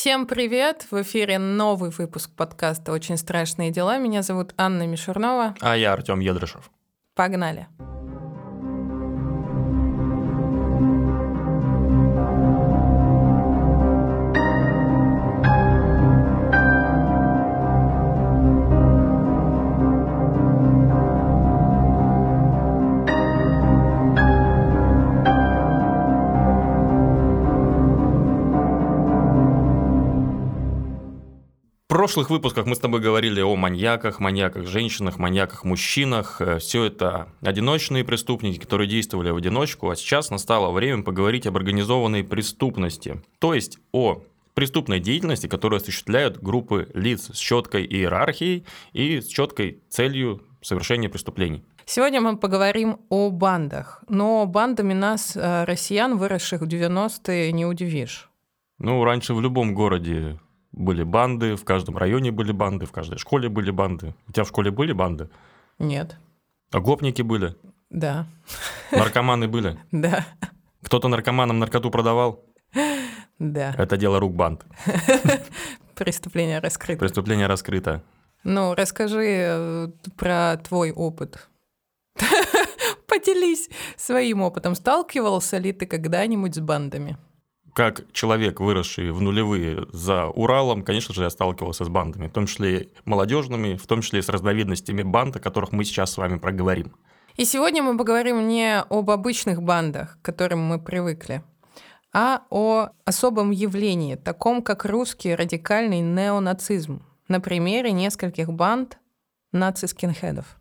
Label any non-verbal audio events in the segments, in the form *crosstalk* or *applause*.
Всем привет! В эфире новый выпуск подкаста «Очень страшные дела». Меня зовут Анна Мишурнова. А я Артем Едрышев. Погнали! Прошлых выпусках мы с тобой говорили о маньяках, маньяках женщинах, маньяках мужчинах. Э, Все это одиночные преступники, которые действовали в одиночку, а сейчас настало время поговорить об организованной преступности, то есть о преступной деятельности, которую осуществляют группы лиц с четкой иерархией и с четкой целью совершения преступлений. Сегодня мы поговорим о бандах, но бандами нас, э, россиян, выросших в 90-е, не удивишь. Ну, раньше в любом городе были банды, в каждом районе были банды, в каждой школе были банды. У тебя в школе были банды? Нет. А гопники были? Да. Наркоманы были? *laughs* Да. Кто-то наркоманам наркоту продавал? Да. Это дело рук банд. *laughs* Преступление раскрыто. Преступление раскрыто. Ну, расскажи э, про твой опыт. *laughs* Поделись своим опытом. Сталкивался ли ты когда-нибудь с бандами? Как человек, выросший в нулевые за Уралом, конечно же, я сталкивался с бандами, в том числе молодежными, в том числе с разновидностями банд, о которых мы сейчас с вами проговорим. И сегодня мы поговорим не об обычных бандах, к которым мы привыкли, а о особом явлении, таком как русский радикальный неонацизм, на примере нескольких банд наци-скинхедов.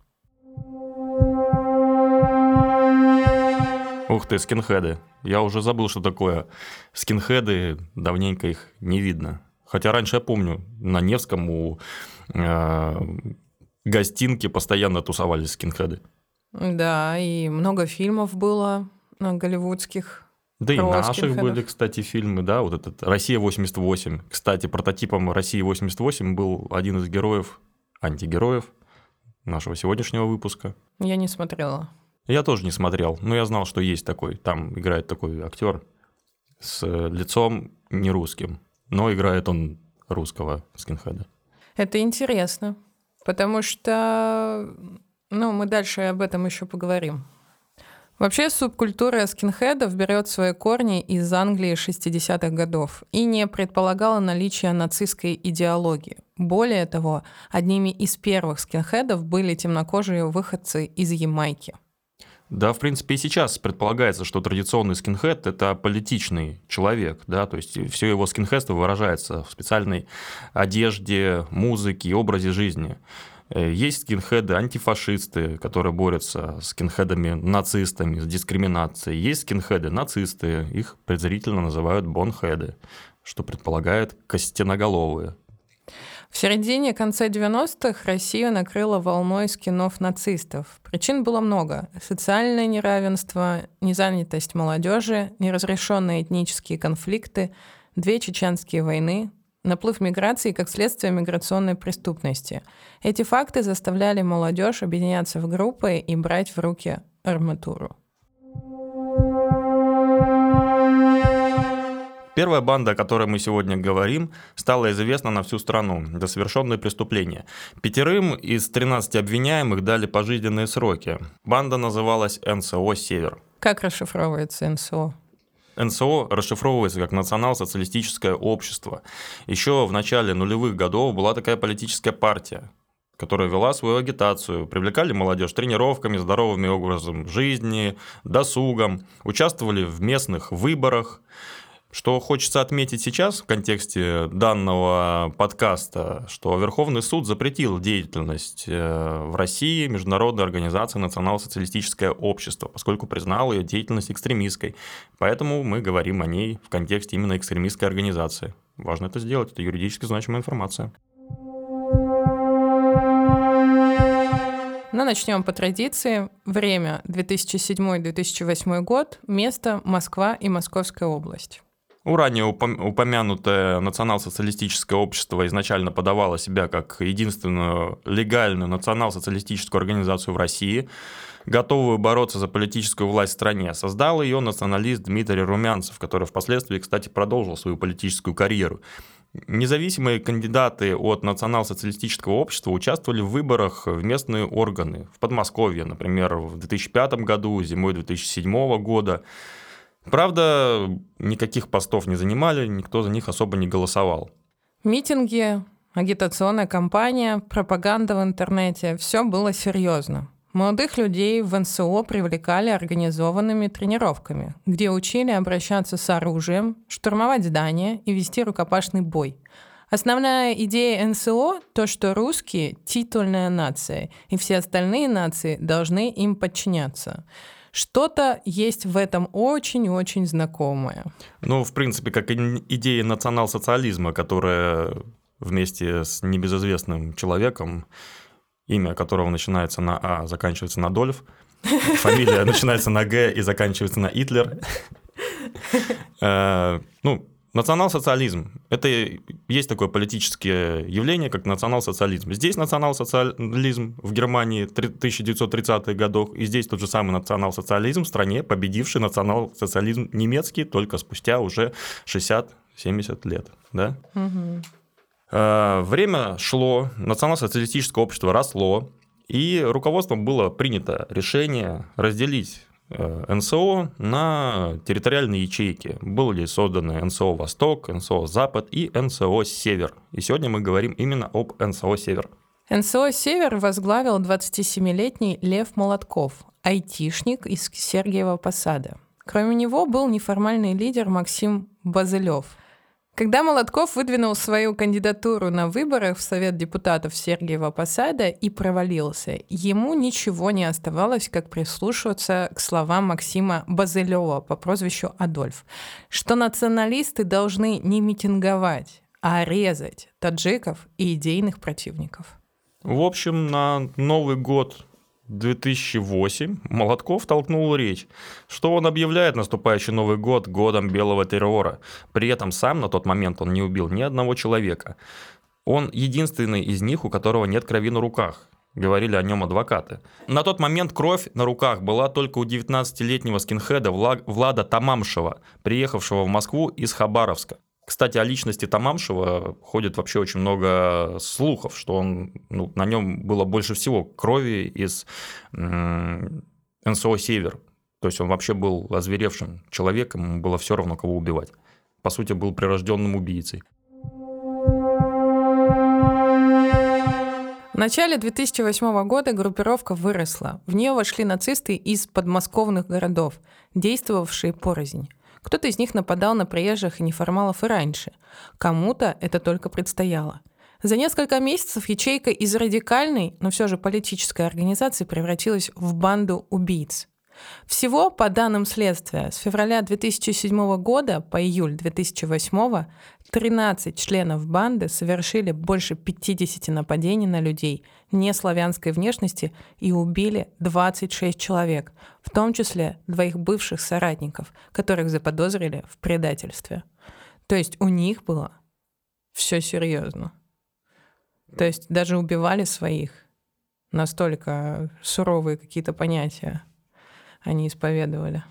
Ух ты, скинхеды. Я уже забыл, что такое. Скинхеды, давненько их не видно. Хотя раньше я помню, на Невском у э, гостинки постоянно тусовались скинхеды. Да, и много фильмов было голливудских. Да и наших скинхедов. были, кстати, фильмы, да, вот этот «Россия-88». Кстати, прототипом «России-88» был один из героев, антигероев нашего сегодняшнего выпуска. Я не смотрела. Я тоже не смотрел, но я знал, что есть такой. Там играет такой актер с лицом не русским, но играет он русского скинхеда. Это интересно, потому что, ну, мы дальше об этом еще поговорим. Вообще субкультура скинхедов берет свои корни из Англии 60-х годов и не предполагала наличие нацистской идеологии. Более того, одними из первых скинхедов были темнокожие выходцы из Ямайки – да, в принципе, и сейчас предполагается, что традиционный скинхед – это политичный человек, да, то есть все его скинхедство выражается в специальной одежде, музыке, образе жизни. Э, есть скинхеды антифашисты, которые борются с скинхедами-нацистами, с дискриминацией. Есть скинхеды-нацисты, их презрительно называют бонхеды, что предполагает костяноголовые. В середине конца 90-х Россию накрыла волной скинов нацистов. Причин было много. Социальное неравенство, незанятость молодежи, неразрешенные этнические конфликты, две чеченские войны, наплыв миграции как следствие миграционной преступности. Эти факты заставляли молодежь объединяться в группы и брать в руки арматуру. Первая банда, о которой мы сегодня говорим, стала известна на всю страну за совершенные преступления. Пятерым из 13 обвиняемых дали пожизненные сроки. Банда называлась НСО «Север». Как расшифровывается НСО? НСО расшифровывается как национал-социалистическое общество. Еще в начале нулевых годов была такая политическая партия, которая вела свою агитацию, привлекали молодежь тренировками, здоровыми образом жизни, досугом, участвовали в местных выборах. Что хочется отметить сейчас в контексте данного подкаста, что Верховный суд запретил деятельность э, в России Международной организации Национал-социалистическое общество, поскольку признал ее деятельность экстремистской. Поэтому мы говорим о ней в контексте именно экстремистской организации. Важно это сделать, это юридически значимая информация. Но начнем по традиции. Время 2007-2008 год, место Москва и Московская область. Ну, ранее упомянутое национал-социалистическое общество изначально подавало себя как единственную легальную национал-социалистическую организацию в России, готовую бороться за политическую власть в стране. Создал ее националист Дмитрий Румянцев, который впоследствии, кстати, продолжил свою политическую карьеру. Независимые кандидаты от национал-социалистического общества участвовали в выборах в местные органы. В Подмосковье, например, в 2005 году, зимой 2007 года. Правда, никаких постов не занимали, никто за них особо не голосовал. Митинги, агитационная кампания, пропаганда в интернете – все было серьезно. Молодых людей в НСО привлекали организованными тренировками, где учили обращаться с оружием, штурмовать здания и вести рукопашный бой. Основная идея НСО – то, что русские – титульная нация, и все остальные нации должны им подчиняться. Что-то есть в этом очень-очень знакомое. Ну, в принципе, как идея национал-социализма, которая вместе с небезызвестным человеком имя которого начинается на А, заканчивается на Дольф, *laughs* фамилия начинается на Г и заканчивается на Итлер. *laughs* Э, ну, национал-социализм – это есть такое политическое явление, как национал-социализм. Здесь национал-социализм в Германии 1930-х годах, и здесь тот же самый национал-социализм в стране, победивший национал-социализм немецкий только спустя уже 60-70 лет. Да? Угу. Время шло, национал-социалистическое общество росло, и руководством было принято решение разделить НСО на территориальные ячейки. Были созданы НСО «Восток», НСО «Запад» и НСО «Север». И сегодня мы говорим именно об НСО «Север». НСО «Север» возглавил 27-летний Лев Молотков, айтишник из Сергиева Посада. Кроме него был неформальный лидер Максим Базылев – когда Молотков выдвинул свою кандидатуру на выборах в Совет депутатов Сергиева Посада и провалился, ему ничего не оставалось, как прислушиваться к словам Максима Базылева по прозвищу Адольф, что националисты должны не митинговать, а резать таджиков и идейных противников. В общем, на Новый год 2008 Молотков толкнул речь, что он объявляет наступающий Новый год годом белого террора. При этом сам на тот момент он не убил ни одного человека. Он единственный из них, у которого нет крови на руках. Говорили о нем адвокаты. На тот момент кровь на руках была только у 19-летнего скинхеда Влада Тамамшева, приехавшего в Москву из Хабаровска. Кстати, о личности Тамамшева ходит вообще очень много слухов, что он, ну, на нем было больше всего крови из НСО «Север». То есть он вообще был озверевшим человеком, ему было все равно, кого убивать. По сути, был прирожденным убийцей. В начале 2008 года группировка выросла. В нее вошли нацисты из подмосковных городов, действовавшие порознь. Кто-то из них нападал на приезжих и неформалов и раньше. Кому-то это только предстояло. За несколько месяцев ячейка из радикальной, но все же политической организации превратилась в банду убийц. Всего, по данным следствия, с февраля 2007 года по июль 2008 13 членов банды совершили больше 50 нападений на людей неславянской внешности и убили 26 человек, в том числе двоих бывших соратников, которых заподозрили в предательстве. То есть у них было все серьезно. То есть даже убивали своих. Настолько суровые какие-то понятия они исповедовали.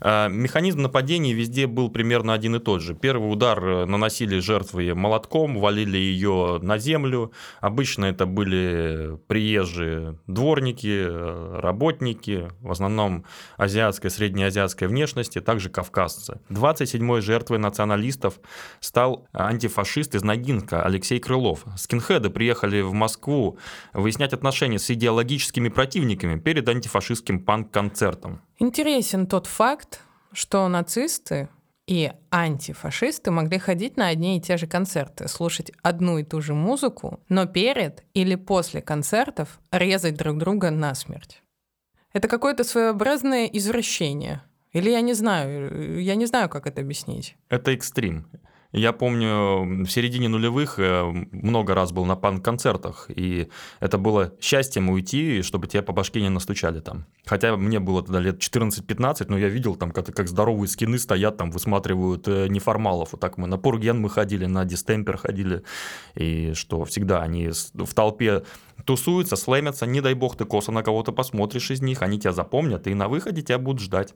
А, механизм нападения везде был примерно один и тот же. Первый удар э, наносили жертвы молотком, валили ее на землю. Обычно это были приезжие дворники, э, работники, в основном азиатской, среднеазиатской внешности, также кавказцы. 27-й жертвой националистов стал антифашист из Ногинска Алексей Крылов. Скинхеды приехали в Москву выяснять отношения с идеологическими противниками перед антифашистским панк-концертом. Интересен тот факт, что нацисты и антифашисты могли ходить на одни и те же концерты, слушать одну и ту же музыку, но перед или после концертов резать друг друга насмерть. Это какое-то своеобразное извращение. Или я не знаю, я не знаю, как это объяснить. Это экстрим. Я помню, в середине нулевых э, много раз был на панк-концертах, и это было счастьем уйти, чтобы тебя по башке не настучали там. Хотя мне было тогда лет 14-15, но я видел там, как, как здоровые скины стоят, там высматривают э, неформалов. Вот так мы на Пурген мы ходили, на Дистемпер ходили, и что всегда они в толпе тусуются, слэмятся, не дай бог ты косо на кого-то посмотришь из них, они тебя запомнят, и на выходе тебя будут ждать.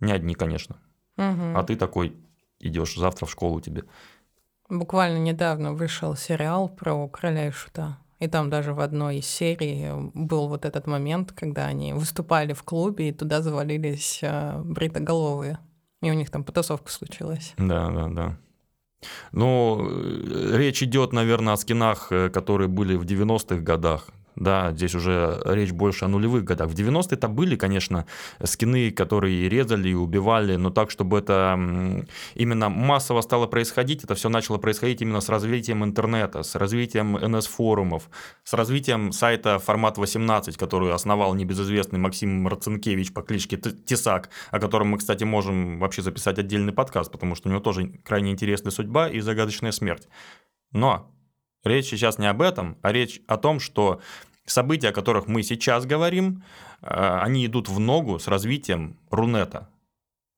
Не одни, конечно. Угу. А ты такой, идешь завтра в школу тебе. Буквально недавно вышел сериал про короля и шута. И там даже в одной из серий был вот этот момент, когда они выступали в клубе, и туда завалились э, бритоголовые. И у них там потасовка случилась. Да, да, да. Ну, э, речь идет, наверное, о скинах, э, которые были в 90-х годах. Да, здесь уже речь больше о нулевых годах. В 90-е-то были, конечно, скины, которые резали и убивали, но так, чтобы это именно массово стало происходить, это все начало происходить именно с развитием интернета, с развитием NS-форумов, с развитием сайта формат 18, который основал небезызвестный Максим Марцинкевич по кличке Тесак, о котором мы, кстати, можем вообще записать отдельный подкаст, потому что у него тоже крайне интересная судьба и загадочная смерть. Но Речь сейчас не об этом, а речь о том, что события, о которых мы сейчас говорим, э, они идут в ногу с развитием Рунета.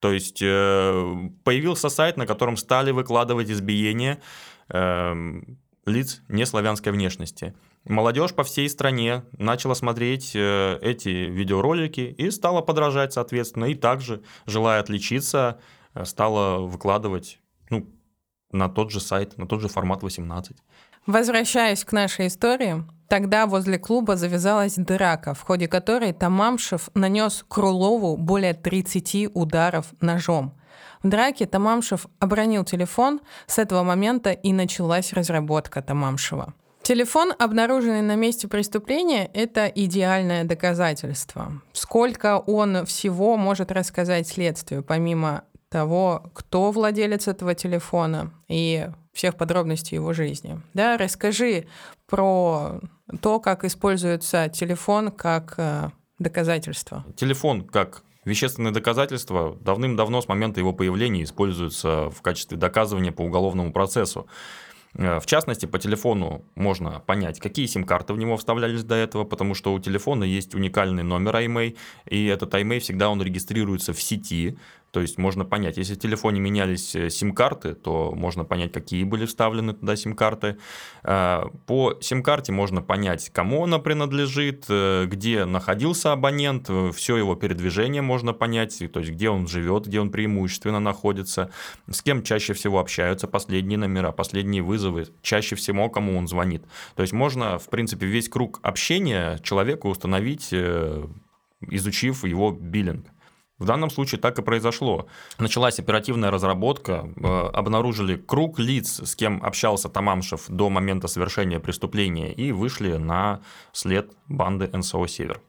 То есть э, появился сайт, на котором стали выкладывать избиения эм, лиц неславянской внешности. Молодежь по всей стране начала смотреть э, эти видеоролики и стала подражать, соответственно, и также, желая отличиться, стала выкладывать ну, на тот же сайт, на тот же формат 18. Возвращаясь к нашей истории, тогда возле клуба завязалась драка, в ходе которой Тамамшев нанес Крулову более 30 ударов ножом. В драке Тамамшев обронил телефон, с этого момента и началась разработка Тамамшева. Телефон, обнаруженный на месте преступления, это идеальное доказательство. Сколько он всего может рассказать следствию, помимо того, кто владелец этого телефона и всех подробностей его жизни. Да, расскажи про то, как используется телефон как э, доказательство. Телефон как вещественное доказательство давным-давно с момента его появления используется в качестве доказывания по уголовному процессу. Э, в частности, по телефону можно понять, какие сим-карты в него вставлялись до этого, потому что у телефона есть уникальный номер IMEI, и этот IMEI всегда он регистрируется в сети, то есть можно понять, если в телефоне менялись э, сим-карты, то можно понять, какие были вставлены туда сим-карты. Э, по сим-карте можно понять, кому она принадлежит, э, где находился абонент, все его передвижение можно понять, то есть где он живет, где он преимущественно находится, с кем чаще всего общаются, последние номера, последние вызовы, чаще всего кому он звонит. То есть можно, в принципе, весь круг общения человека установить, изучив его биллинг. В данном случае так и произошло. Началась оперативная разработка, э, обнаружили круг лиц, с кем общался Тамамшев до момента совершения преступления, и вышли на след банды НСО «Север».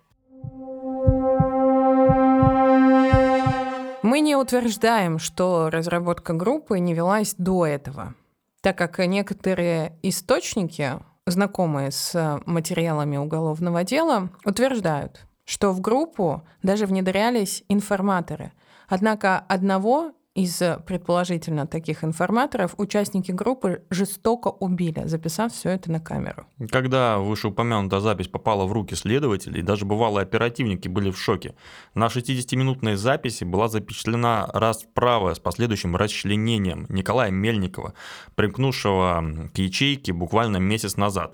Мы не утверждаем, что разработка группы не велась до этого, так как некоторые источники, знакомые с материалами уголовного дела, утверждают, что в группу даже внедрялись информаторы. Однако одного из предположительно таких информаторов участники группы жестоко убили, записав все это на камеру. Когда вышеупомянутая запись попала в руки следователей, даже бывалые оперативники были в шоке. На 60-минутной записи была запечатлена расправа с последующим расчленением Николая Мельникова, примкнувшего к ячейке буквально месяц назад.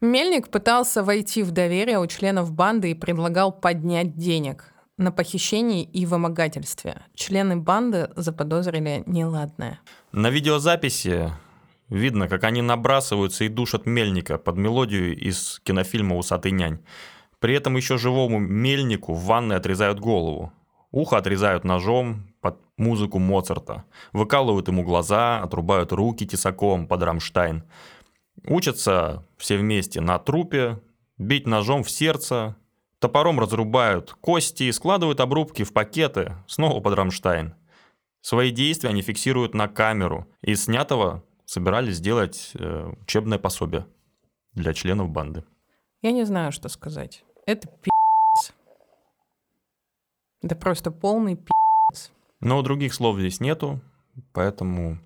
Мельник пытался войти в доверие у членов банды и предлагал поднять денег на похищении и вымогательстве. Члены банды заподозрили неладное. На видеозаписи видно, как они набрасываются и душат Мельника под мелодию из кинофильма «Усатый нянь». При этом еще живому Мельнику в ванной отрезают голову. Ухо отрезают ножом под музыку Моцарта. Выкалывают ему глаза, отрубают руки тесаком под Рамштайн. Учатся все вместе на трупе, бить ножом в сердце, топором разрубают кости и складывают обрубки в пакеты, снова под Рамштайн. Свои действия они фиксируют на камеру. и снятого собирались сделать э, учебное пособие для членов банды. Я не знаю, что сказать. Это пи***ц. Это просто полный пи***ц. Но других слов здесь нету, поэтому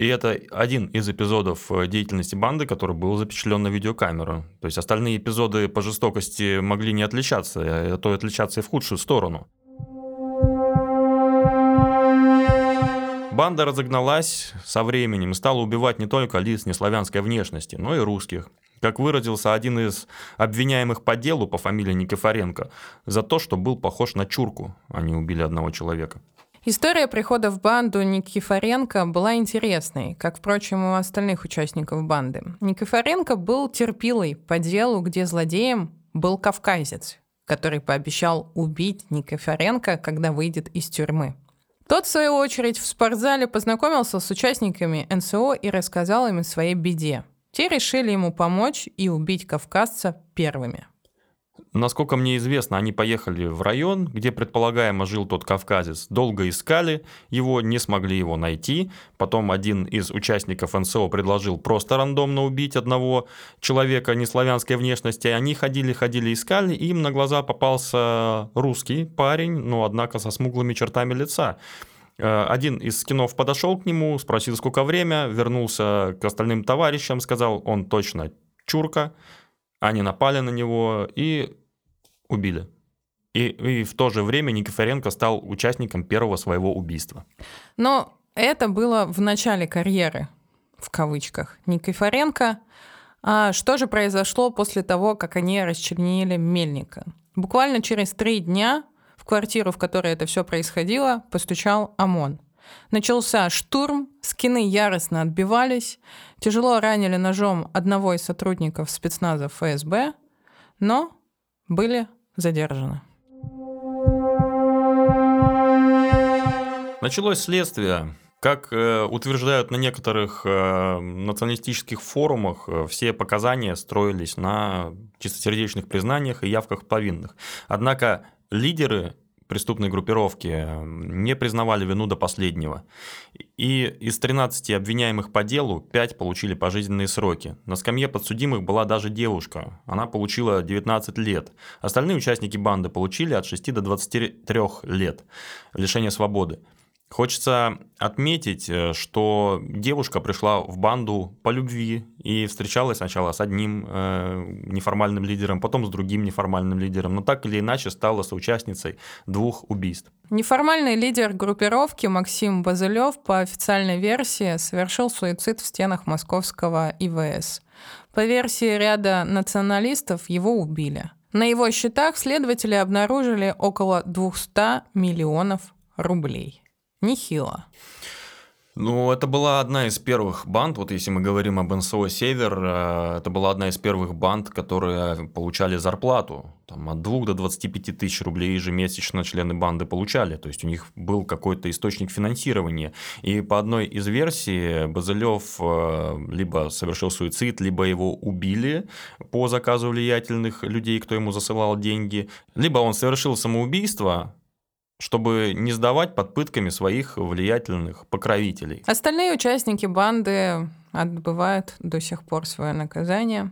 и это один из эпизодов э, деятельности банды, который был запечатлен на видеокамеру. То есть остальные эпизоды по жестокости могли не отличаться, а то отличаться и в худшую сторону. Банда разогналась со временем и стала убивать не только лиц неславянской внешности, но и русских. Как выразился один из обвиняемых по делу по фамилии Никифоренко, за то, что был похож на чурку, они убили одного человека. История прихода в банду Никифоренко была интересной, как, впрочем, у остальных участников банды. Никифоренко был терпилой по делу, где злодеем был кавказец, который пообещал убить Никифоренко, когда выйдет из тюрьмы. Тот, в свою очередь, в спортзале познакомился с участниками НСО и рассказал им о своей беде. Те решили ему помочь и убить кавказца первыми. Насколько мне известно, они поехали в район, где предполагаемо жил тот кавказец. Долго искали его, не смогли его найти. Потом один из участников НСО предложил просто рандомно убить одного человека неславянской внешности. Они ходили, ходили, искали, им на глаза попался русский парень, но однако со смуглыми чертами лица. Э, один из скинов подошел к нему, спросил, сколько время, вернулся к остальным товарищам, сказал, он точно чурка, они напали на него и убили. И, и в то же время Никифоренко стал участником первого своего убийства. Но это было в начале карьеры, в кавычках, Никифоренко. А что же произошло после того, как они расчленили Мельника? Буквально через три дня в квартиру, в которой это все происходило, постучал ОМОН. Начался штурм, скины яростно отбивались, тяжело ранили ножом одного из сотрудников спецназа ФСБ, но были задержаны. Началось следствие. Как э, утверждают на некоторых э, националистических форумах, э, все показания строились на чистосердечных признаниях и явках повинных. Однако лидеры преступной группировки не признавали вину до последнего. И из 13 обвиняемых по делу 5 получили пожизненные сроки. На скамье подсудимых была даже девушка. Она получила 19 лет. Остальные участники банды получили от 6 до 23 лет лишения свободы. Хочется отметить, э, что девушка пришла в банду по любви и встречалась сначала с одним э, неформальным лидером, потом с другим неформальным лидером, но так или иначе стала соучастницей двух убийств. Неформальный лидер группировки Максим Базылев по официальной версии совершил суицид в стенах московского ИВС. По версии ряда националистов его убили. На его счетах следователи обнаружили около 200 миллионов рублей. Нехило. Ну, это была одна из первых банд, вот если мы говорим об НСО «Север», э, это была одна из первых банд, которые получали зарплату. Там, от 2 до 25 тысяч рублей ежемесячно члены банды получали. То есть у них был какой-то источник финансирования. И по одной из версий Базылев э, либо совершил суицид, либо его убили по заказу влиятельных людей, кто ему засылал деньги, либо он совершил самоубийство, чтобы не сдавать под пытками своих влиятельных покровителей. Остальные участники банды отбывают до сих пор свое наказание.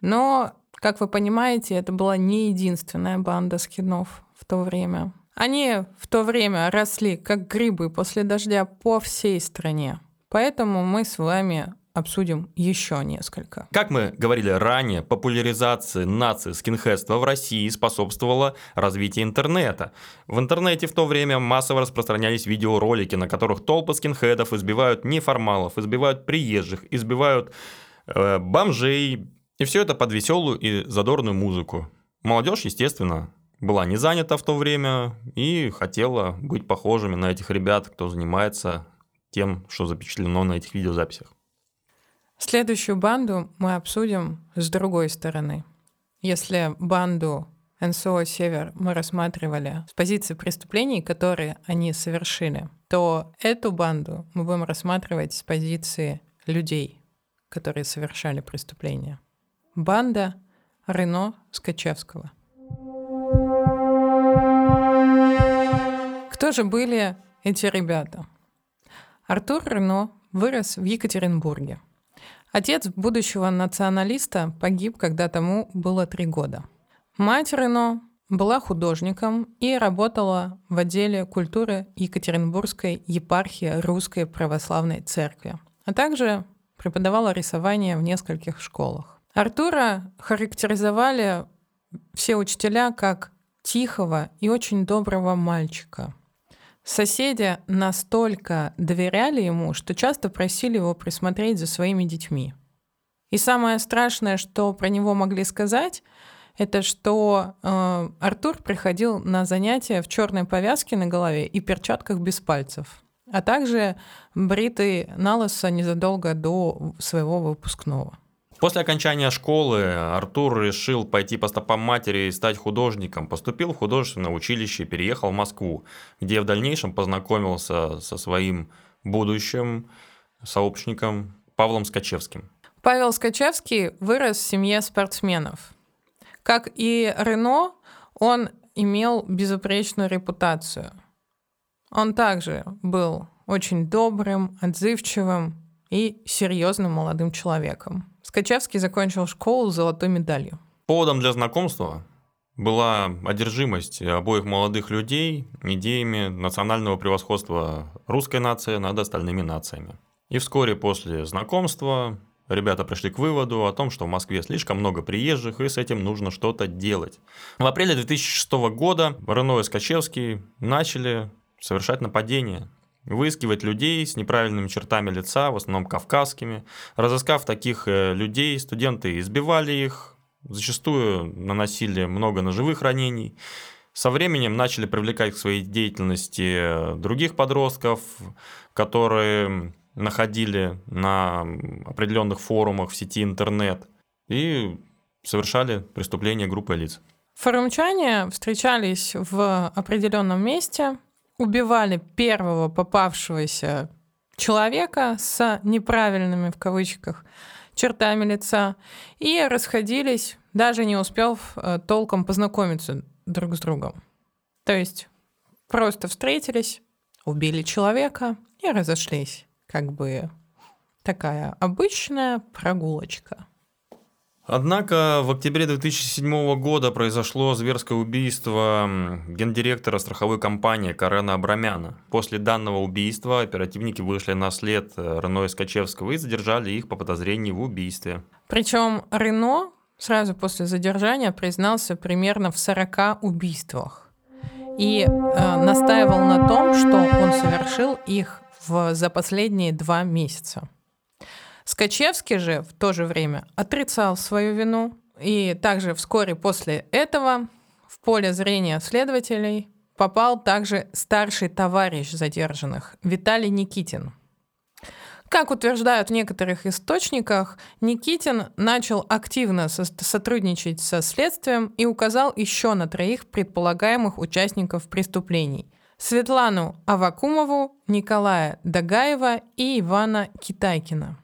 Но, как вы понимаете, это была не единственная банда скинов в то время. Они в то время росли как грибы после дождя по всей стране. Поэтому мы с вами обсудим еще несколько. Как мы говорили ранее, популяризации нации скинхедства в России способствовала развитию интернета. В интернете в то время массово распространялись видеоролики, на которых толпы скинхедов избивают неформалов, избивают приезжих, избивают э, бомжей. И все это под веселую и задорную музыку. Молодежь, естественно, была не занята в то время и хотела быть похожими на этих ребят, кто занимается тем, что запечатлено на этих видеозаписях. Следующую банду мы обсудим с другой стороны. Если банду НСО «Север» мы рассматривали с позиции преступлений, которые они совершили, то эту банду мы будем рассматривать с позиции людей, которые совершали преступления. Банда Рено Скачевского. Кто же были эти ребята? Артур Рено вырос в Екатеринбурге – Отец будущего националиста погиб, когда тому было три года. Мать Рено была художником и работала в отделе культуры Екатеринбургской епархии Русской Православной Церкви, а также преподавала рисование в нескольких школах. Артура характеризовали все учителя как тихого и очень доброго мальчика, Соседи настолько доверяли ему, что часто просили его присмотреть за своими детьми. И самое страшное, что про него могли сказать, это что э, Артур приходил на занятия в черной повязке на голове и перчатках без пальцев, а также бритый на незадолго до своего выпускного. После окончания школы Артур решил пойти по стопам матери и стать художником. Поступил в художественное училище и переехал в Москву, где в дальнейшем познакомился со своим будущим сообщником Павлом Скачевским. Павел Скачевский вырос в семье спортсменов. Как и Рено, он имел безупречную репутацию. Он также был очень добрым, отзывчивым и серьезным молодым человеком. Скачевский закончил школу с золотой медалью. Поводом для знакомства была одержимость обоих молодых людей идеями национального превосходства русской нации над остальными нациями. И вскоре после знакомства ребята пришли к выводу о том, что в Москве слишком много приезжих, и с этим нужно что-то делать. В апреле 2006 года Рено и Скачевский начали совершать нападение выискивать людей с неправильными чертами лица, в основном кавказскими. Разыскав таких э, людей, студенты избивали их, зачастую наносили много ножевых ранений. Со временем начали привлекать к своей деятельности э, других подростков, которые находили на определенных форумах в сети интернет и совершали преступления группы лиц. Форумчане встречались в определенном месте, убивали первого попавшегося человека с неправильными в кавычках чертами лица и расходились, даже не успев э, толком познакомиться друг с другом. То есть просто встретились, убили человека и разошлись. Как бы такая обычная прогулочка. Однако в октябре 2007 года произошло зверское убийство гендиректора страховой компании Карена Абрамяна. После данного убийства оперативники вышли на след э, Рено и Скачевского и задержали их по подозрению в убийстве. Причем Рено сразу после задержания признался примерно в 40 убийствах и э, настаивал на том, что он совершил их в, за последние два месяца. Скачевский же в то же время отрицал свою вину, и также вскоре после этого в поле зрения следователей попал также старший товарищ задержанных Виталий Никитин. Как утверждают в некоторых источниках, Никитин начал активно сотрудничать со следствием и указал еще на троих предполагаемых участников преступлений – Светлану Авакумову, Николая Дагаева и Ивана Китайкина.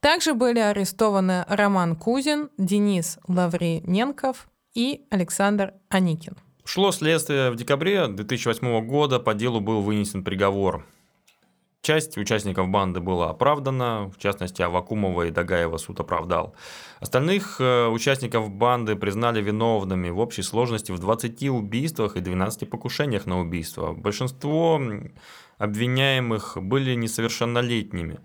Также были арестованы Роман Кузин, Денис Лаврененков и Александр Аникин. Шло следствие в декабре 2008 года, по делу был вынесен приговор. Часть участников банды была оправдана, в частности, Авакумова и Дагаева суд оправдал. Остальных э, участников банды признали виновными в общей сложности в 20 убийствах и 12 покушениях на убийство. Большинство обвиняемых были несовершеннолетними.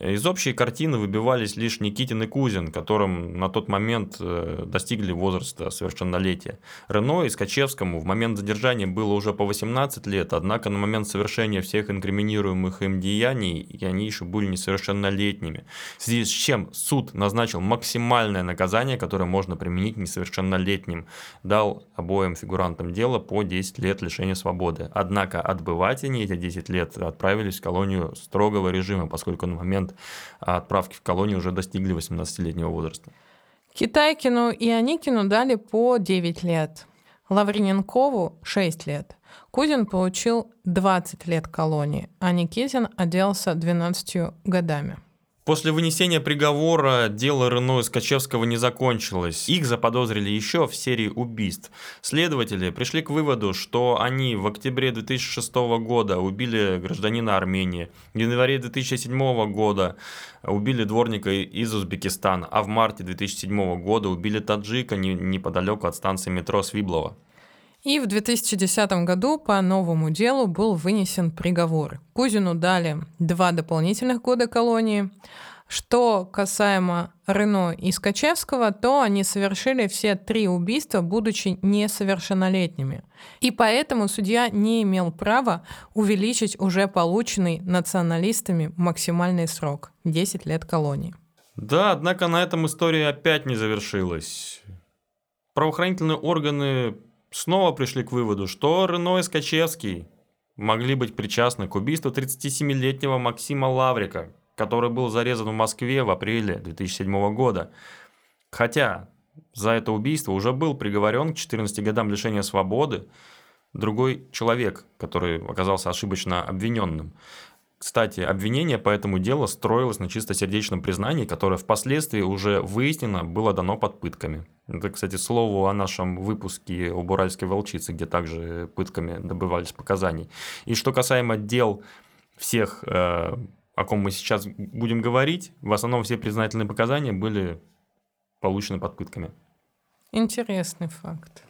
Из общей картины выбивались лишь Никитин и Кузин, которым на тот момент э, достигли возраста совершеннолетия. Рено и Скачевскому в момент задержания было уже по 18 лет, однако на момент совершения всех инкриминируемых им деяний они еще были несовершеннолетними. В связи с чем суд назначил максимальное наказание, которое можно применить несовершеннолетним. Дал обоим фигурантам дела по 10 лет лишения свободы. Однако отбывать они эти 10 лет отправились в колонию строгого режима, поскольку на момент момент отправки в колонию уже достигли 18-летнего возраста. Китайкину и Аникину дали по 9 лет. Лаврененкову 6 лет. Кузин получил 20 лет колонии, а Никитин отделался 12 годами. После вынесения приговора дело Рено Скачевского не закончилось. Их заподозрили еще в серии убийств. Следователи пришли к выводу, что они в октябре 2006 года убили гражданина Армении, в январе 2007 года убили дворника из Узбекистана, а в марте 2007 года убили таджика неподалеку от станции метро Свиблова. И в 2010 году по новому делу был вынесен приговор. Кузину дали два дополнительных года колонии. Что касаемо Рено и Скачевского, то они совершили все три убийства, будучи несовершеннолетними. И поэтому судья не имел права увеличить уже полученный националистами максимальный срок – 10 лет колонии. Да, однако на этом история опять не завершилась. правоохранительные органы снова пришли к выводу, что Рено и Скачевский могли быть причастны к убийству 37-летнего Максима Лаврика, который был зарезан в Москве в апреле 2007 года. Хотя за это убийство уже был приговорен к 14 годам лишения свободы другой человек, который оказался ошибочно обвиненным. Кстати, обвинение по этому делу строилось на чистосердечном признании, которое впоследствии уже выяснено было дано под пытками. Это, кстати, слово о нашем выпуске об уральской волчице, где также пытками добывались показаний. И что касаемо дел всех, э, о ком мы сейчас будем говорить, в основном все признательные показания были получены под пытками. Интересный факт.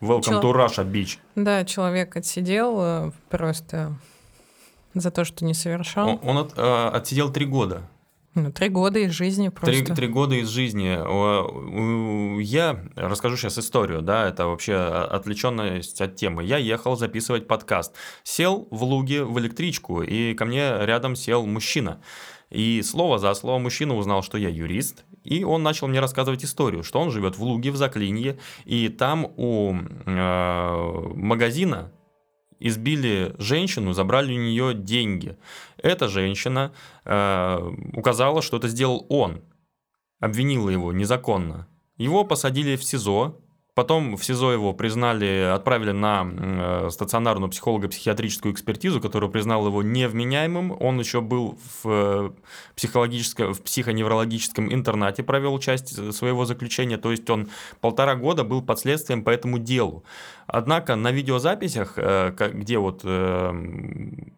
Welcome Чел... to Russia, Beach. Да, человек отсидел э, просто за то, что не совершал. Он, он от, э, отсидел три года. Ну, три года из жизни просто. Три, три года из жизни. Я расскажу сейчас историю, да, это вообще отвлеченность от темы. Я ехал записывать подкаст. Сел в Луге в электричку, и ко мне рядом сел мужчина. И слово за слово мужчина узнал, что я юрист, и он начал мне рассказывать историю, что он живет в Луге, в Заклинье, и там у э, магазина избили женщину, забрали у нее деньги. Эта женщина э, указала, что это сделал он, обвинила его незаконно. Его посадили в СИЗО, Потом в СИЗО его признали, отправили на э, стационарную психолого-психиатрическую экспертизу, которую признала его невменяемым. Он еще был в, э, психологическом, в психоневрологическом интернате, провел часть своего заключения. То есть он полтора года был под следствием по этому делу. Однако на видеозаписях, э, где вот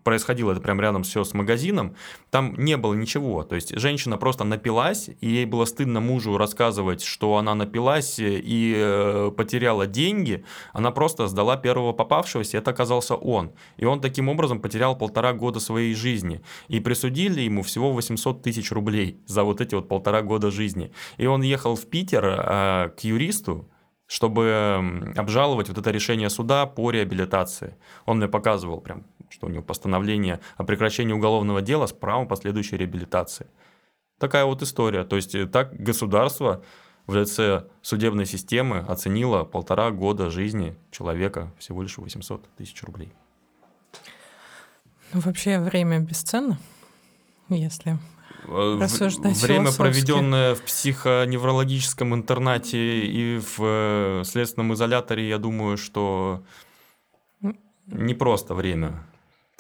происходило это прямо рядом все с магазином, там не было ничего. То есть женщина просто напилась, и ей было стыдно мужу рассказывать, что она напилась и потеряла деньги, она просто сдала первого попавшегося, это оказался он. И он таким образом потерял полтора года своей жизни. И присудили ему всего 800 тысяч рублей за вот эти вот полтора года жизни. И он ехал в Питер э, к юристу, чтобы обжаловать вот это решение суда по реабилитации. Он мне показывал прям, что у него постановление о прекращении уголовного дела с правом последующей реабилитации. Такая вот история. То есть э, так государство в лице судебной системы оценила полтора года жизни человека всего лишь 800 тысяч рублей. Ну, вообще время бесценно, если рассуждать Время, проведенное в психоневрологическом интернате и в э, следственном изоляторе, я думаю, что не просто время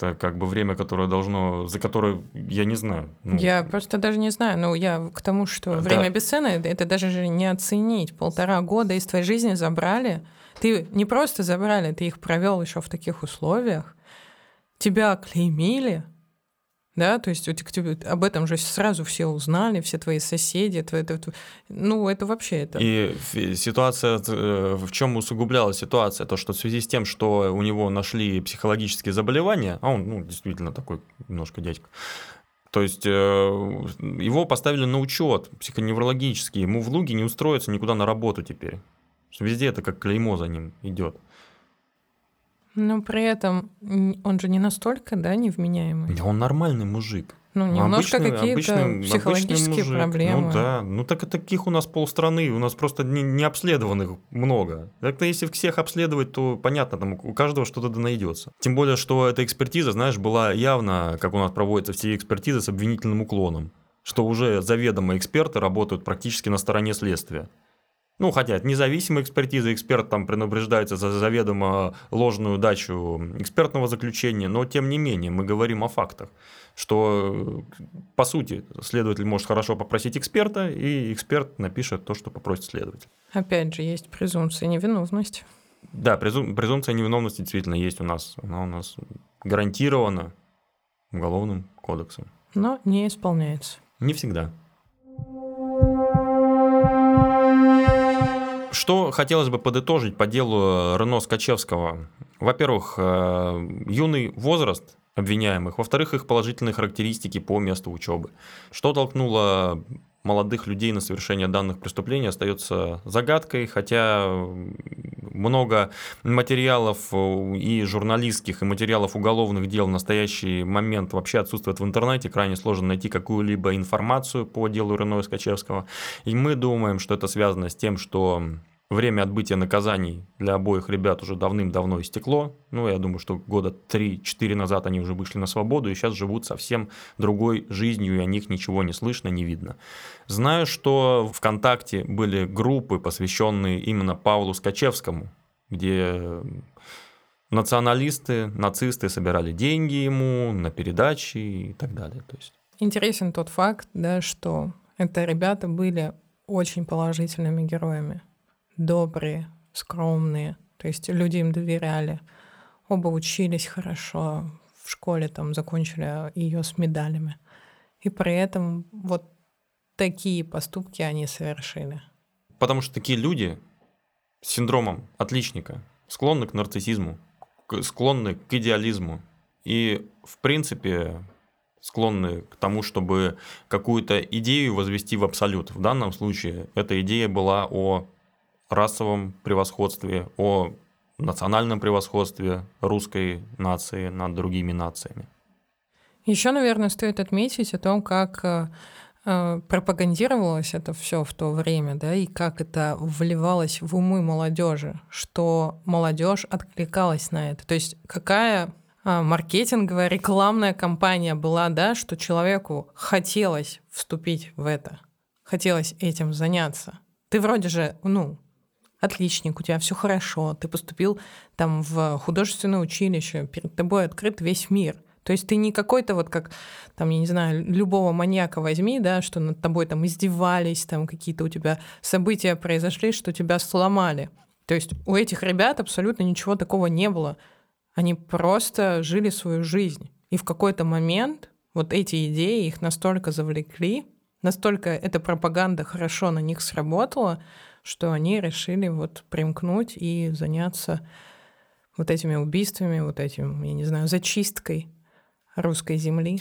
это как бы время, которое должно, за которое я не знаю. Ну, я просто даже не знаю. Ну, я к тому, что да. время бесценно, это даже же не оценить. Полтора года из твоей жизни забрали. Ты не просто забрали, ты их провел еще в таких условиях. Тебя клеймили, да, то есть об этом же сразу все узнали, все твои соседи, это, это, ну, это вообще это. И ситуация, э, в чем усугублялась ситуация, то, что в связи с тем, что у него нашли психологические заболевания, а он, ну, действительно такой немножко дядька, то есть э, его поставили на учет психоневрологический, ему в Луге не устроиться никуда на работу теперь. Везде это как клеймо за ним идет. Но при этом он же не настолько, да, невменяемый. Да он нормальный мужик. Ну, немножко какие-то психологические обычный проблемы. Ну да, ну так и таких у нас полстраны, у нас просто не, не обследованных много. Так-то если всех обследовать, то понятно, там у каждого что-то найдется. Тем более, что эта экспертиза, знаешь, была явно, как у нас проводятся все экспертизы с обвинительным уклоном, что уже заведомо эксперты работают практически на стороне следствия. Ну, хотя это независимая экспертиза, эксперт там предупреждается за заведомо ложную дачу экспертного заключения, но тем не менее мы говорим о фактах, что по сути следователь может хорошо попросить эксперта, и эксперт напишет то, что попросит следователь. Опять же, есть презумпция невиновности. Да, презум, презумпция невиновности действительно есть у нас. Она у нас гарантирована уголовным кодексом. Но не исполняется. Не всегда. Что хотелось бы подытожить по делу Рено Скачевского? Во-первых, э, юный возраст обвиняемых, во-вторых, их положительные характеристики по месту учебы. Что толкнуло молодых людей на совершение данных преступлений остается загадкой, хотя много материалов и журналистских, и материалов уголовных дел в настоящий момент вообще отсутствует в интернете, крайне сложно найти какую-либо информацию по делу Рено Скачевского. И мы думаем, что это связано с тем, что Время отбытия наказаний для обоих ребят уже давным-давно истекло. Ну, я думаю, что года 3-4 назад они уже вышли на свободу и сейчас живут совсем другой жизнью, и о них ничего не слышно, не видно. Знаю, что ВКонтакте были группы, посвященные именно Павлу Скачевскому, где националисты, нацисты собирали деньги ему на передачи и так далее. То есть... Интересен тот факт, да, что это ребята были очень положительными героями добрые, скромные, то есть люди им доверяли. Оба учились хорошо, в школе там закончили ее с медалями. И при этом вот такие поступки они совершили. Потому что такие люди с синдромом отличника склонны к нарциссизму, склонны к идеализму. И, в принципе, склонны к тому, чтобы какую-то идею возвести в абсолют. В данном случае эта идея была о расовом превосходстве, о национальном превосходстве русской нации над другими нациями. Еще, наверное, стоит отметить о том, как э, э, пропагандировалось это все в то время, да, и как это вливалось в умы молодежи, что молодежь откликалась на это. То есть какая э, маркетинговая, рекламная кампания была, да, что человеку хотелось вступить в это, хотелось этим заняться. Ты вроде же, ну, отличник, у тебя все хорошо, ты поступил там в художественное училище, перед тобой открыт весь мир. То есть ты не какой-то вот как, там, я не знаю, любого маньяка возьми, да, что над тобой там издевались, там какие-то у тебя события произошли, что тебя сломали. То есть у этих ребят абсолютно ничего такого не было. Они просто жили свою жизнь. И в какой-то момент вот эти идеи их настолько завлекли, настолько эта пропаганда хорошо на них сработала, что они решили вот примкнуть и заняться вот этими убийствами, вот этим, я не знаю, зачисткой русской земли.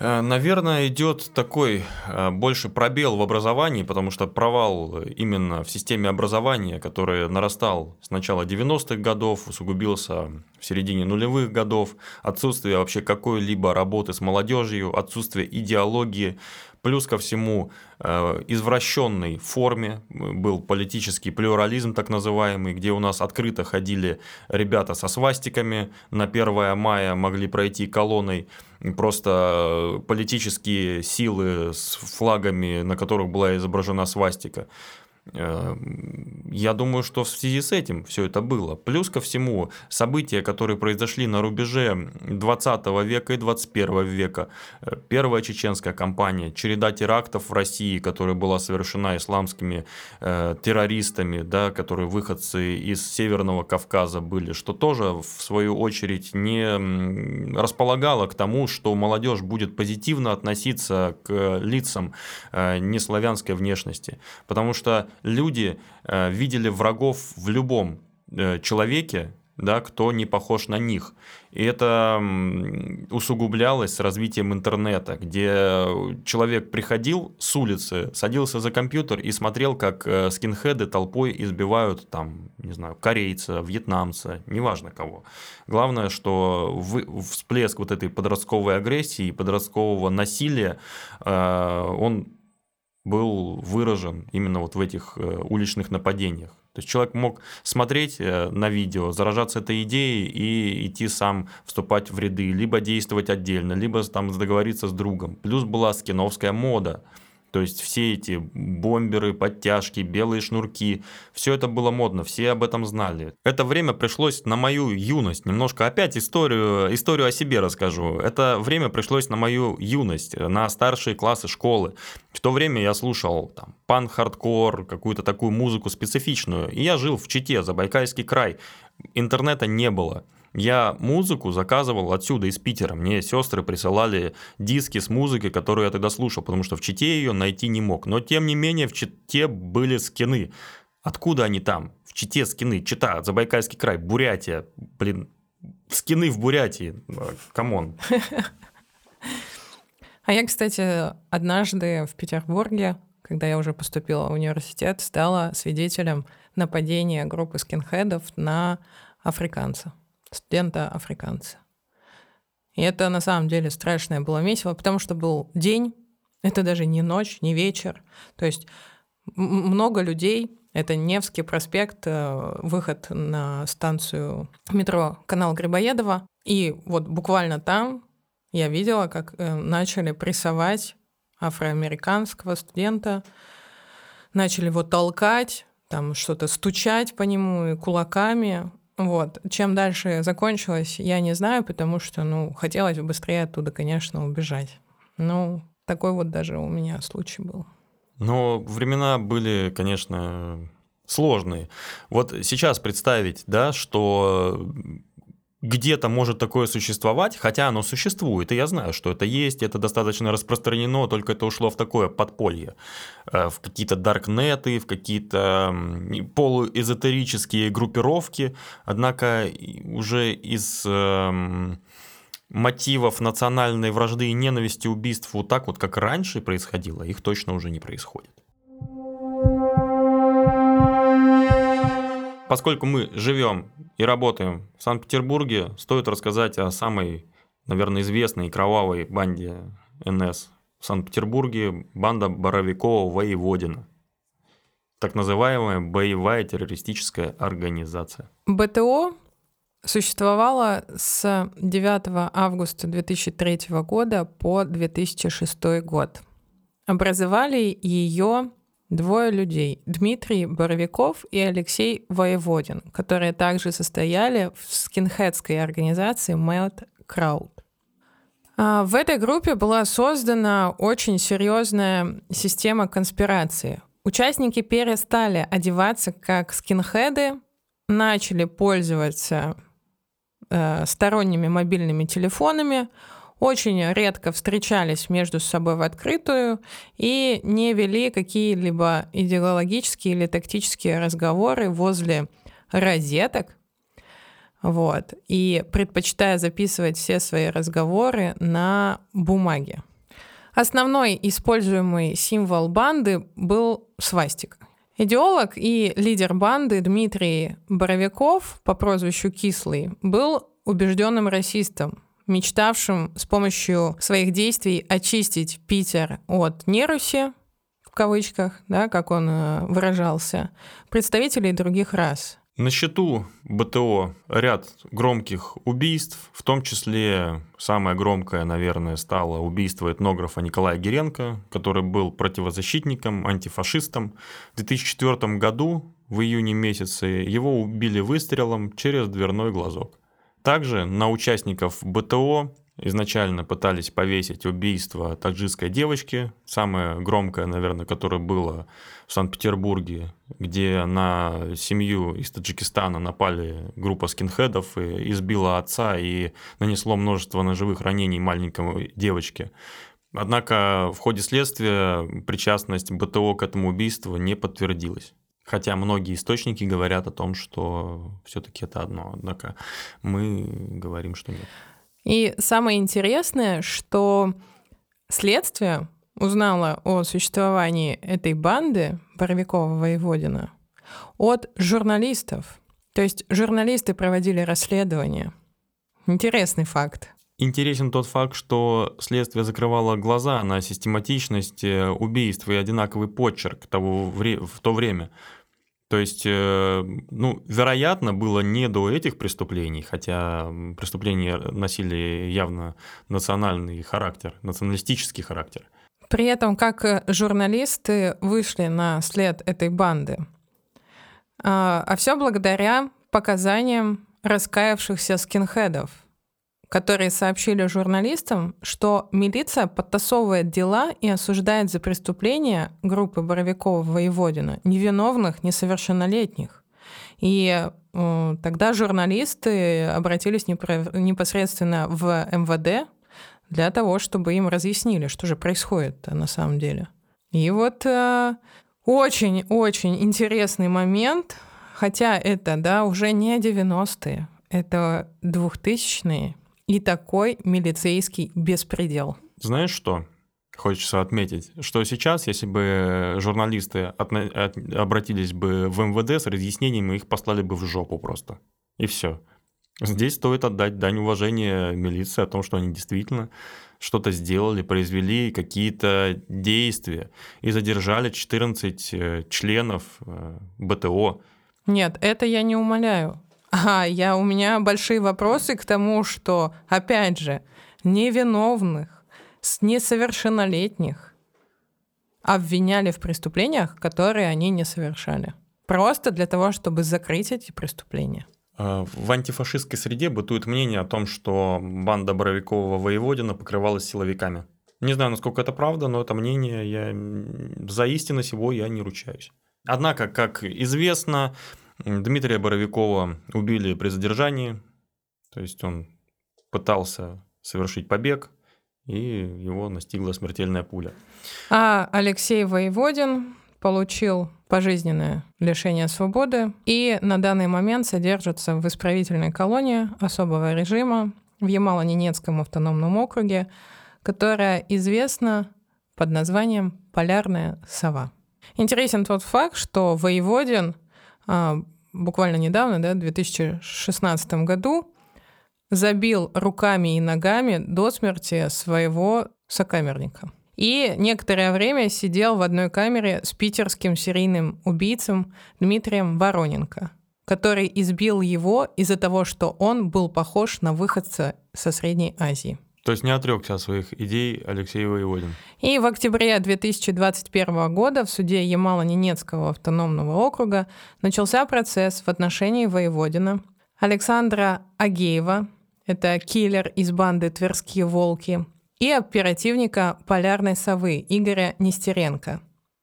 Э, наверное, идет такой э, больше пробел в образовании, потому что провал именно в системе образования, который нарастал с начала 90-х годов, усугубился в середине нулевых годов, отсутствие вообще какой-либо работы с молодежью, отсутствие идеологии, Плюс ко всему, э, извращенной форме был политический плюрализм так называемый, где у нас открыто ходили ребята со свастиками, на 1 мая могли пройти колонной просто политические силы с флагами, на которых была изображена свастика. Эм, я думаю, что в связи с этим все это было. Плюс ко всему, события, которые произошли на рубеже 20 века и 21 века, э, первая чеченская кампания, череда терактов в России, которая была совершена исламскими э, террористами, да, которые выходцы из Северного Кавказа были, что тоже, в свою очередь, не располагало к тому, что молодежь будет позитивно относиться к лицам э, неславянской внешности. Потому что люди э, видели врагов в любом э, человеке, да, кто не похож на них. И это усугублялось с развитием интернета, где человек приходил с улицы, садился за компьютер и смотрел, как э, скинхеды толпой избивают, там, не знаю, корейца, вьетнамца, неважно кого. Главное, что всплеск вот этой подростковой агрессии, подросткового насилия, он был выражен именно вот в этих э, уличных нападениях. То есть человек мог смотреть э, на видео, заражаться этой идеей и идти сам вступать в ряды, либо действовать отдельно, либо там договориться с другом. Плюс была скиновская мода – то есть все эти бомберы, подтяжки, белые шнурки, все это было модно, все об этом знали. Это время пришлось на мою юность. Немножко опять историю, историю о себе расскажу. Это время пришлось на мою юность, на старшие классы школы. В то время я слушал там панк-хардкор, какую-то такую музыку специфичную. И я жил в Чите, Забайкальский край. Интернета не было. Я музыку заказывал отсюда, из Питера. Мне сестры присылали диски с музыкой, которую я тогда слушал, потому что в Чите ее найти не мог. Но тем не менее в Чите были скины. Откуда они там? В Чите скины. Чита, Забайкальский край, Бурятия. Блин, скины в Бурятии. Come on. *laughs* А я, кстати, однажды в Петербурге, когда я уже поступила в университет, стала свидетелем нападения группы скинхедов на африканца студента-африканца. И это на самом деле страшное было месиво, потому что был день, это даже не ночь, не вечер. То есть много людей Это Невский проспект, э, выход на станцию метро канал Грибоедова. И вот буквально там я видела, как э, начали прессовать афроамериканского студента, начали его толкать, там что-то стучать по нему кулаками. Вот. Чем дальше закончилось, я не знаю, потому что, ну, хотелось быстрее оттуда, конечно, убежать. Ну, такой вот даже у меня случай был. Но времена были, конечно, сложные. Вот сейчас представить, да, что где-то может такое существовать, хотя оно существует, и я знаю, что это есть, это достаточно распространено, только это ушло в такое подполье, э, в какие-то даркнеты, в какие-то полуэзотерические группировки, однако уже из эм, мотивов национальной вражды и ненависти убийств вот так вот, как раньше происходило, их точно уже не происходит. Поскольку мы живем и работаем в Санкт-Петербурге, стоит рассказать о самой, наверное, известной кровавой банде НС в Санкт-Петербурге, банда Боровикова-Воеводина. Так называемая боевая террористическая организация. БТО существовала с 9 августа 2003 года по 2006 год. Образовали ее двое людей, Дмитрий Боровиков и Алексей Воеводин, которые также состояли в скинхедской организации Melt Crowd. А, в этой группе была создана очень серьезная система конспирации. Участники перестали одеваться как скинхеды, начали пользоваться э, сторонними мобильными телефонами, очень редко встречались между собой в открытую и не вели какие-либо идеологические или тактические разговоры возле розеток, вот, и предпочитая записывать все свои разговоры на бумаге. Основной используемый символ банды был свастика. Идеолог и лидер банды Дмитрий Боровиков по прозвищу Кислый был убежденным расистом, мечтавшим с помощью своих действий очистить Питер от неруси, в кавычках, да, как он э, выражался, представителей других рас. На счету БТО ряд громких убийств, в том числе самое громкое, наверное, стало убийство этнографа Николая Геренко, который был противозащитником, антифашистом. В 2004 году, в июне месяце, его убили выстрелом через дверной глазок. Также на участников БТО изначально пытались повесить убийство таджикской девочки, самое громкое, наверное, которое было в Санкт-Петербурге, где на семью из Таджикистана напали группа скинхедов и избила отца и нанесло множество ножевых ранений маленькой девочке. Однако в ходе следствия причастность БТО к этому убийству не подтвердилась. Хотя многие источники говорят о том, что все-таки это одно, однако мы говорим, что нет. И самое интересное, что следствие узнало о существовании этой банды Боровикова-Воеводина от журналистов. То есть журналисты проводили расследование. Интересный факт. Интересен тот факт, что следствие закрывало глаза на систематичность э, убийств и одинаковый почерк того, в то время. То есть, э, ну, вероятно, было не до этих преступлений, хотя преступления носили явно национальный характер, националистический характер. При этом, как э, журналисты вышли на след этой банды. А, а все благодаря показаниям раскаявшихся скинхедов – которые сообщили журналистам, что милиция подтасовывает дела и осуждает за преступления группы Боровикова-Воеводина невиновных несовершеннолетних. И э, тогда журналисты обратились непосредственно в МВД для того, чтобы им разъяснили, что же происходит на самом деле. И вот очень-очень э, интересный момент, хотя это да, уже не 90-е, это 2000-е, и такой милицейский беспредел. Знаешь что? Хочется отметить, что сейчас, если бы журналисты от, от, обратились бы в МВД с разъяснениями, их послали бы в жопу просто. И все. Здесь стоит отдать дань уважения милиции о том, что они действительно что-то сделали, произвели какие-то действия и задержали 14 э, членов э, БТО. Нет, это я не умоляю. А я, у меня большие вопросы к тому, что, опять же, невиновных, несовершеннолетних обвиняли в преступлениях, которые они не совершали. Просто для того, чтобы закрыть эти преступления. А, в антифашистской среде бытует мнение о том, что банда Боровикова Воеводина покрывалась силовиками. Не знаю, насколько это правда, но это мнение, я за истинность его я не ручаюсь. Однако, как известно, Дмитрия Боровикова убили при задержании, то есть он пытался совершить побег, и его настигла смертельная пуля. А Алексей Воеводин получил пожизненное лишение свободы и на данный момент содержится в исправительной колонии особого режима в Ямало-Ненецком автономном округе, которая известна под названием «Полярная сова». Интересен тот факт, что Воеводин буквально недавно, да, в 2016 году, забил руками и ногами до смерти своего сокамерника. И некоторое время сидел в одной камере с питерским серийным убийцем Дмитрием Вороненко, который избил его из-за того, что он был похож на выходца со Средней Азии. То есть не отрекся от своих идей Алексей Воеводин. И в октябре 2021 года в суде Ямало-Ненецкого автономного округа начался процесс в отношении Воеводина, Александра Агеева, это киллер из банды «Тверские волки», и оперативника «Полярной совы» Игоря Нестеренко.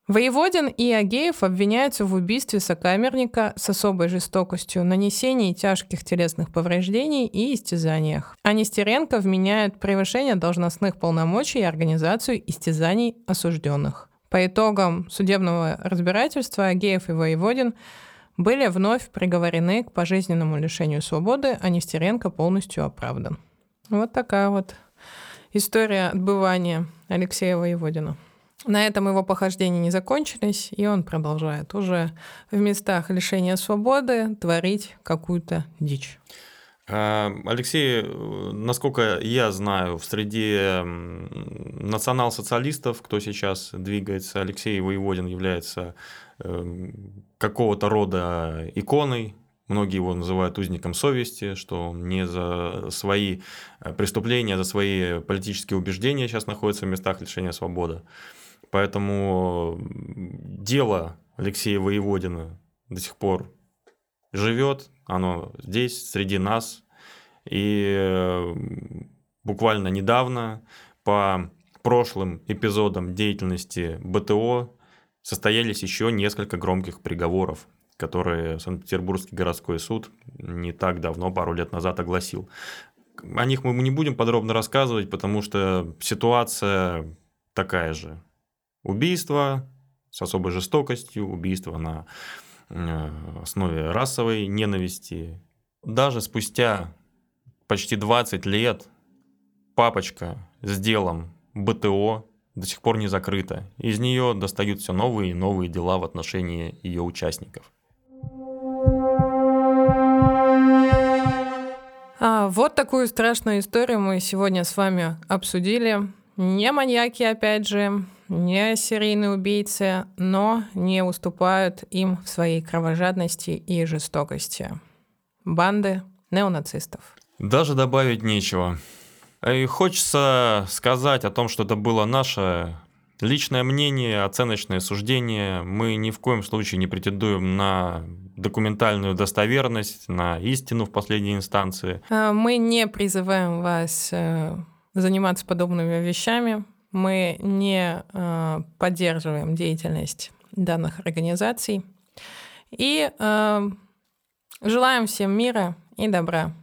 Воеводин и Агеев обвиняются в убийстве сокамерника с особой жестокостью, нанесении тяжких телесных повреждений и истязаниях. А Нестеренко вменяет превышение должностных полномочий и организацию истязаний осужденных. По итогам судебного разбирательства Агеев и Воеводин были вновь приговорены к пожизненному лишению свободы, а Нестеренко полностью оправдан. Вот такая вот история отбывания Алексея Воеводина. На этом его похождения не закончились, и он продолжает уже в местах лишения свободы творить какую-то дичь. А, Алексей, насколько я знаю, в среде национал-социалистов, кто сейчас двигается, Алексей Воеводин является эм, какого-то рода иконой Многие его называют узником совести, что он не за свои э, преступления, а за свои политические убеждения сейчас находится в местах лишения свободы. Поэтому дело Алексея Воеводина до сих пор живет, оно здесь, среди нас. И э, буквально недавно по прошлым эпизодам деятельности БТО состоялись еще несколько громких приговоров которые Санкт-Петербургский городской суд не так давно, пару лет назад огласил. О них мы не будем подробно рассказывать, потому что ситуация такая же. Убийство с особой жестокостью, убийство на э, основе расовой ненависти. Даже спустя почти 20 лет папочка с делом БТО до сих пор не закрыта. Из нее достают все новые и новые дела в отношении ее участников. А, вот такую страшную историю мы сегодня с вами обсудили. Не маньяки, опять же, не серийные убийцы, но не уступают им в своей кровожадности и жестокости. Банды неонацистов. Даже добавить нечего. И хочется сказать о том, что это было наше личное мнение, оценочное суждение. Мы ни в коем случае не претендуем на документальную достоверность, на истину в последней инстанции. А, мы не призываем вас э, заниматься подобными вещами. Мы не э, поддерживаем деятельность данных организаций. И э, желаем всем мира и добра.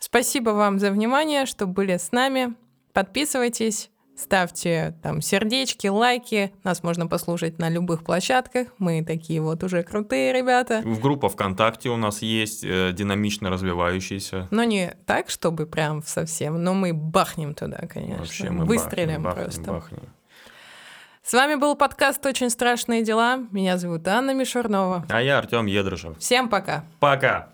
Спасибо вам за внимание, что были с нами. Подписывайтесь Ставьте там сердечки, лайки. Нас можно послушать на любых площадках. Мы такие вот уже крутые ребята. В группа ВКонтакте у нас есть, э, динамично развивающаяся. Но не так, чтобы прям совсем, но мы бахнем туда, конечно. Вообще мы Выстрелим бахнем, просто. Бахнем. С вами был подкаст «Очень страшные дела». Меня зовут Анна Мишурнова. А я Артем Едрышев. Всем пока. Пока.